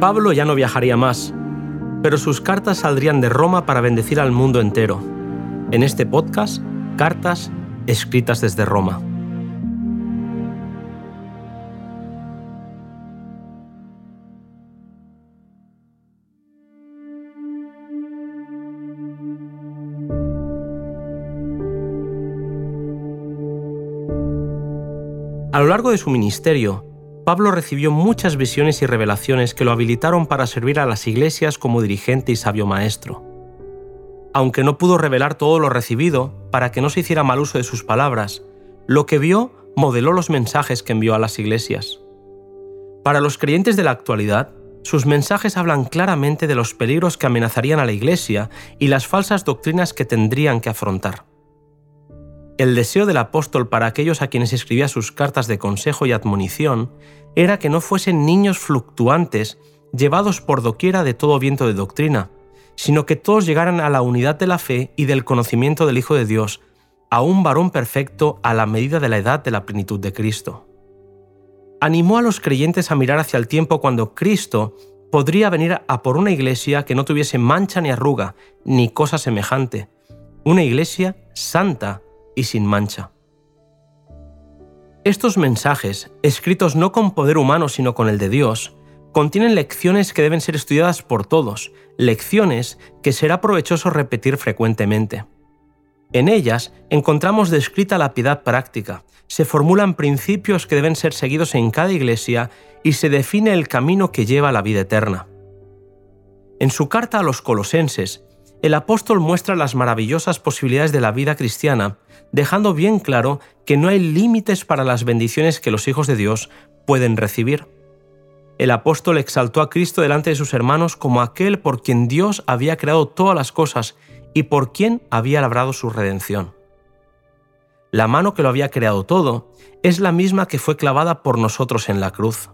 Pablo ya no viajaría más, pero sus cartas saldrían de Roma para bendecir al mundo entero. En este podcast, Cartas escritas desde Roma. A lo largo de su ministerio, Pablo recibió muchas visiones y revelaciones que lo habilitaron para servir a las iglesias como dirigente y sabio maestro. Aunque no pudo revelar todo lo recibido para que no se hiciera mal uso de sus palabras, lo que vio modeló los mensajes que envió a las iglesias. Para los creyentes de la actualidad, sus mensajes hablan claramente de los peligros que amenazarían a la iglesia y las falsas doctrinas que tendrían que afrontar. El deseo del apóstol para aquellos a quienes escribía sus cartas de consejo y admonición era que no fuesen niños fluctuantes llevados por doquiera de todo viento de doctrina, sino que todos llegaran a la unidad de la fe y del conocimiento del Hijo de Dios, a un varón perfecto a la medida de la edad de la plenitud de Cristo. Animó a los creyentes a mirar hacia el tiempo cuando Cristo podría venir a por una iglesia que no tuviese mancha ni arruga, ni cosa semejante, una iglesia santa, y sin mancha. Estos mensajes, escritos no con poder humano sino con el de Dios, contienen lecciones que deben ser estudiadas por todos, lecciones que será provechoso repetir frecuentemente. En ellas encontramos descrita la piedad práctica, se formulan principios que deben ser seguidos en cada iglesia y se define el camino que lleva a la vida eterna. En su carta a los colosenses, el apóstol muestra las maravillosas posibilidades de la vida cristiana, dejando bien claro que no hay límites para las bendiciones que los hijos de Dios pueden recibir. El apóstol exaltó a Cristo delante de sus hermanos como aquel por quien Dios había creado todas las cosas y por quien había labrado su redención. La mano que lo había creado todo es la misma que fue clavada por nosotros en la cruz.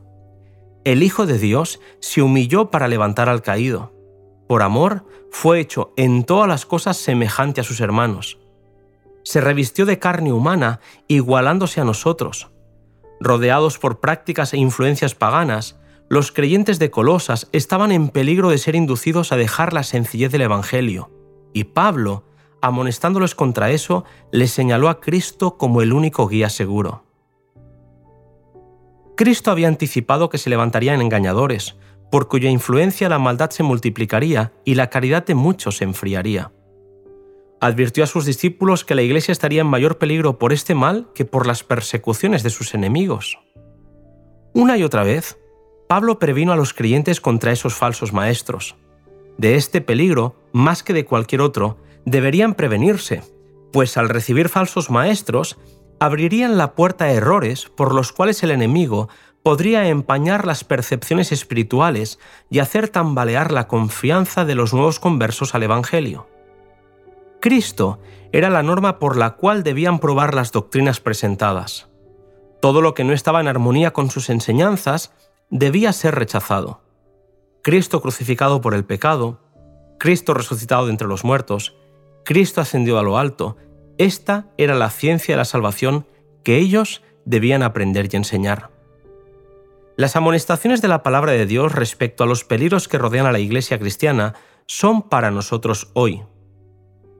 El Hijo de Dios se humilló para levantar al caído por amor, fue hecho en todas las cosas semejante a sus hermanos. Se revistió de carne humana, igualándose a nosotros. Rodeados por prácticas e influencias paganas, los creyentes de Colosas estaban en peligro de ser inducidos a dejar la sencillez del Evangelio, y Pablo, amonestándoles contra eso, les señaló a Cristo como el único guía seguro. Cristo había anticipado que se levantarían engañadores, por cuya influencia la maldad se multiplicaría y la caridad de muchos se enfriaría. Advirtió a sus discípulos que la Iglesia estaría en mayor peligro por este mal que por las persecuciones de sus enemigos. Una y otra vez, Pablo previno a los creyentes contra esos falsos maestros. De este peligro, más que de cualquier otro, deberían prevenirse, pues al recibir falsos maestros, abrirían la puerta a errores por los cuales el enemigo podría empañar las percepciones espirituales y hacer tambalear la confianza de los nuevos conversos al Evangelio. Cristo era la norma por la cual debían probar las doctrinas presentadas. Todo lo que no estaba en armonía con sus enseñanzas debía ser rechazado. Cristo crucificado por el pecado, Cristo resucitado de entre los muertos, Cristo ascendió a lo alto, esta era la ciencia de la salvación que ellos debían aprender y enseñar. Las amonestaciones de la palabra de Dios respecto a los peligros que rodean a la iglesia cristiana son para nosotros hoy.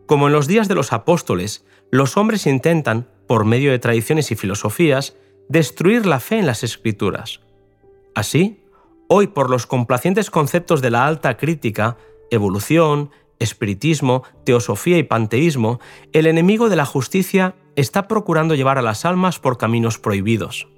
Como en los días de los apóstoles, los hombres intentan, por medio de tradiciones y filosofías, destruir la fe en las escrituras. Así, hoy por los complacientes conceptos de la alta crítica, evolución, espiritismo, teosofía y panteísmo, el enemigo de la justicia está procurando llevar a las almas por caminos prohibidos.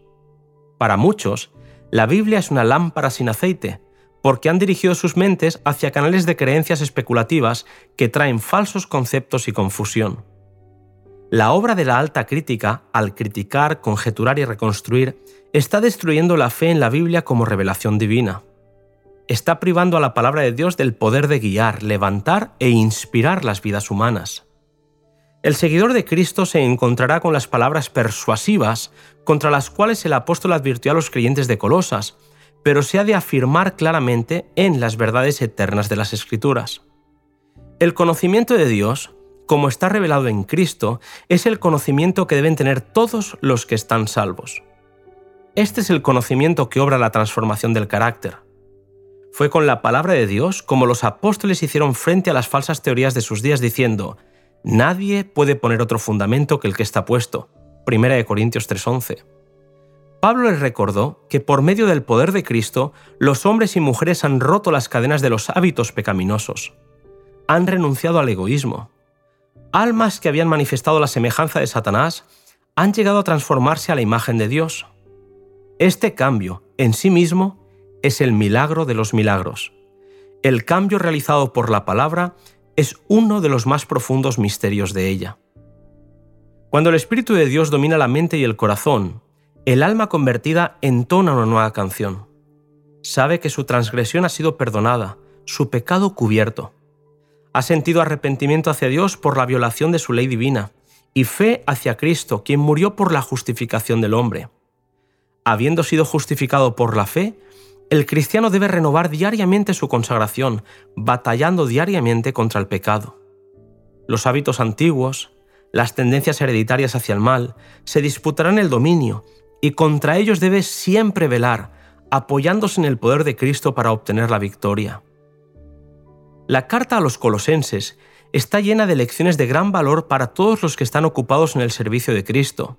Para muchos, la Biblia es una lámpara sin aceite, porque han dirigido sus mentes hacia canales de creencias especulativas que traen falsos conceptos y confusión. La obra de la alta crítica, al criticar, conjeturar y reconstruir, está destruyendo la fe en la Biblia como revelación divina. Está privando a la palabra de Dios del poder de guiar, levantar e inspirar las vidas humanas. El seguidor de Cristo se encontrará con las palabras persuasivas contra las cuales el apóstol advirtió a los creyentes de Colosas, pero se ha de afirmar claramente en las verdades eternas de las Escrituras. El conocimiento de Dios, como está revelado en Cristo, es el conocimiento que deben tener todos los que están salvos. Este es el conocimiento que obra la transformación del carácter. Fue con la palabra de Dios como los apóstoles hicieron frente a las falsas teorías de sus días diciendo, Nadie puede poner otro fundamento que el que está puesto. 1 Corintios 3:11. Pablo les recordó que por medio del poder de Cristo, los hombres y mujeres han roto las cadenas de los hábitos pecaminosos. Han renunciado al egoísmo. Almas que habían manifestado la semejanza de Satanás han llegado a transformarse a la imagen de Dios. Este cambio, en sí mismo, es el milagro de los milagros. El cambio realizado por la palabra es uno de los más profundos misterios de ella. Cuando el Espíritu de Dios domina la mente y el corazón, el alma convertida entona una nueva canción. Sabe que su transgresión ha sido perdonada, su pecado cubierto. Ha sentido arrepentimiento hacia Dios por la violación de su ley divina y fe hacia Cristo, quien murió por la justificación del hombre. Habiendo sido justificado por la fe, el cristiano debe renovar diariamente su consagración, batallando diariamente contra el pecado. Los hábitos antiguos, las tendencias hereditarias hacia el mal, se disputarán el dominio y contra ellos debe siempre velar, apoyándose en el poder de Cristo para obtener la victoria. La carta a los colosenses está llena de lecciones de gran valor para todos los que están ocupados en el servicio de Cristo,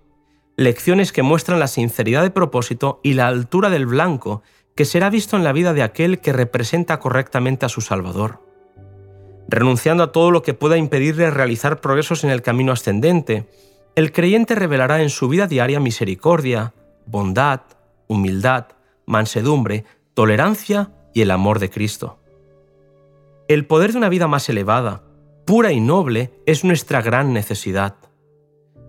lecciones que muestran la sinceridad de propósito y la altura del blanco que será visto en la vida de aquel que representa correctamente a su Salvador. Renunciando a todo lo que pueda impedirle realizar progresos en el camino ascendente, el creyente revelará en su vida diaria misericordia, bondad, humildad, mansedumbre, tolerancia y el amor de Cristo. El poder de una vida más elevada, pura y noble, es nuestra gran necesidad.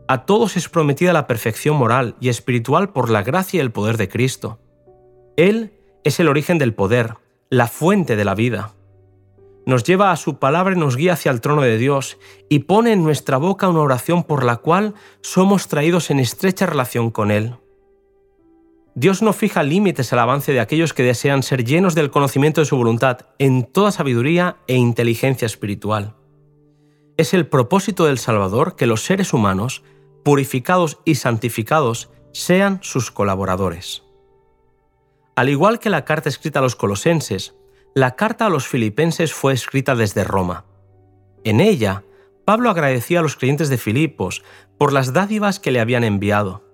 A todos es prometida la perfección moral y espiritual por la gracia y el poder de Cristo. Él es el origen del poder, la fuente de la vida. Nos lleva a su palabra y nos guía hacia el trono de Dios y pone en nuestra boca una oración por la cual somos traídos en estrecha relación con Él. Dios no fija límites al avance de aquellos que desean ser llenos del conocimiento de su voluntad en toda sabiduría e inteligencia espiritual. Es el propósito del Salvador que los seres humanos, purificados y santificados, sean sus colaboradores. Al igual que la carta escrita a los colosenses, la carta a los filipenses fue escrita desde Roma. En ella, Pablo agradecía a los creyentes de Filipos por las dádivas que le habían enviado.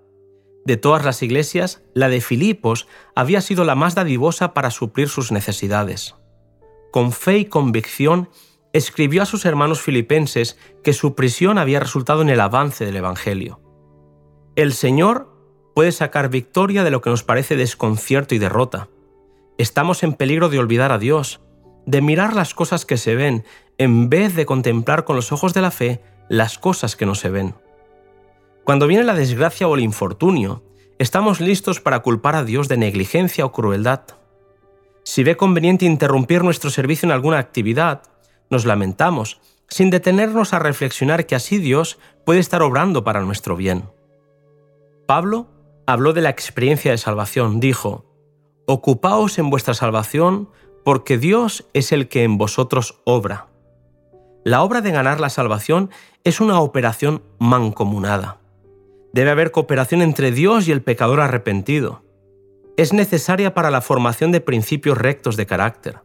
De todas las iglesias, la de Filipos había sido la más dadivosa para suplir sus necesidades. Con fe y convicción, escribió a sus hermanos filipenses que su prisión había resultado en el avance del Evangelio. El Señor puede sacar victoria de lo que nos parece desconcierto y derrota. Estamos en peligro de olvidar a Dios, de mirar las cosas que se ven, en vez de contemplar con los ojos de la fe las cosas que no se ven. Cuando viene la desgracia o el infortunio, estamos listos para culpar a Dios de negligencia o crueldad. Si ve conveniente interrumpir nuestro servicio en alguna actividad, nos lamentamos, sin detenernos a reflexionar que así Dios puede estar obrando para nuestro bien. Pablo habló de la experiencia de salvación. Dijo, Ocupaos en vuestra salvación porque Dios es el que en vosotros obra. La obra de ganar la salvación es una operación mancomunada. Debe haber cooperación entre Dios y el pecador arrepentido. Es necesaria para la formación de principios rectos de carácter.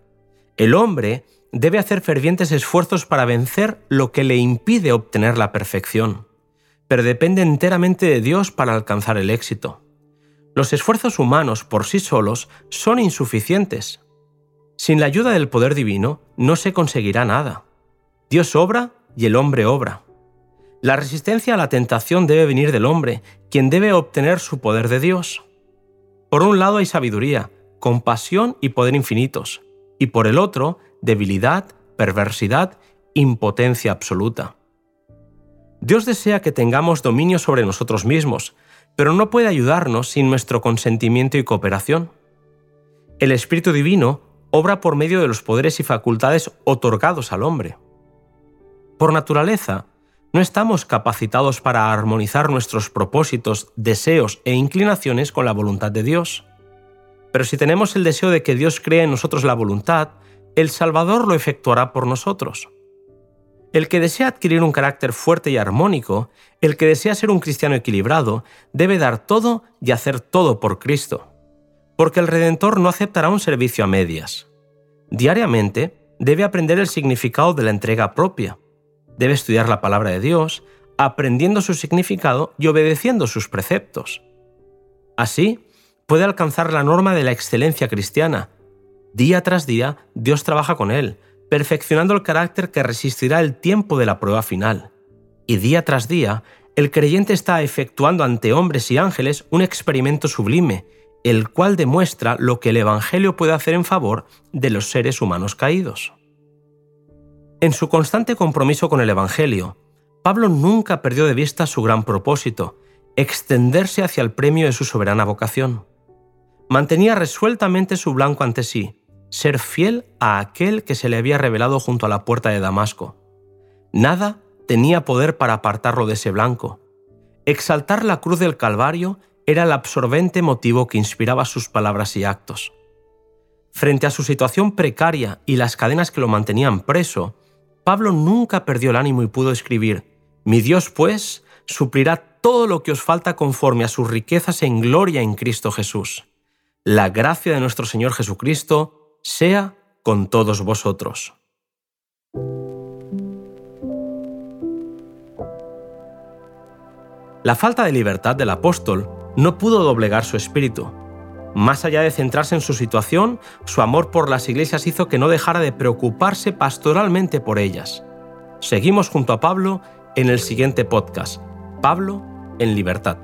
El hombre debe hacer fervientes esfuerzos para vencer lo que le impide obtener la perfección pero depende enteramente de Dios para alcanzar el éxito. Los esfuerzos humanos por sí solos son insuficientes. Sin la ayuda del poder divino no se conseguirá nada. Dios obra y el hombre obra. La resistencia a la tentación debe venir del hombre, quien debe obtener su poder de Dios. Por un lado hay sabiduría, compasión y poder infinitos, y por el otro, debilidad, perversidad, impotencia absoluta. Dios desea que tengamos dominio sobre nosotros mismos, pero no puede ayudarnos sin nuestro consentimiento y cooperación. El Espíritu Divino obra por medio de los poderes y facultades otorgados al hombre. Por naturaleza, no estamos capacitados para armonizar nuestros propósitos, deseos e inclinaciones con la voluntad de Dios. Pero si tenemos el deseo de que Dios cree en nosotros la voluntad, el Salvador lo efectuará por nosotros. El que desea adquirir un carácter fuerte y armónico, el que desea ser un cristiano equilibrado, debe dar todo y hacer todo por Cristo. Porque el Redentor no aceptará un servicio a medias. Diariamente debe aprender el significado de la entrega propia. Debe estudiar la palabra de Dios, aprendiendo su significado y obedeciendo sus preceptos. Así, puede alcanzar la norma de la excelencia cristiana. Día tras día, Dios trabaja con él, perfeccionando el carácter que resistirá el tiempo de la prueba final. Y día tras día, el creyente está efectuando ante hombres y ángeles un experimento sublime, el cual demuestra lo que el Evangelio puede hacer en favor de los seres humanos caídos. En su constante compromiso con el Evangelio, Pablo nunca perdió de vista su gran propósito, extenderse hacia el premio de su soberana vocación. Mantenía resueltamente su blanco ante sí, ser fiel a aquel que se le había revelado junto a la puerta de Damasco. Nada tenía poder para apartarlo de ese blanco. Exaltar la cruz del Calvario era el absorbente motivo que inspiraba sus palabras y actos. Frente a su situación precaria y las cadenas que lo mantenían preso, Pablo nunca perdió el ánimo y pudo escribir, Mi Dios, pues, suplirá todo lo que os falta conforme a sus riquezas en gloria en Cristo Jesús. La gracia de nuestro Señor Jesucristo sea con todos vosotros. La falta de libertad del apóstol no pudo doblegar su espíritu. Más allá de centrarse en su situación, su amor por las iglesias hizo que no dejara de preocuparse pastoralmente por ellas. Seguimos junto a Pablo en el siguiente podcast, Pablo en libertad.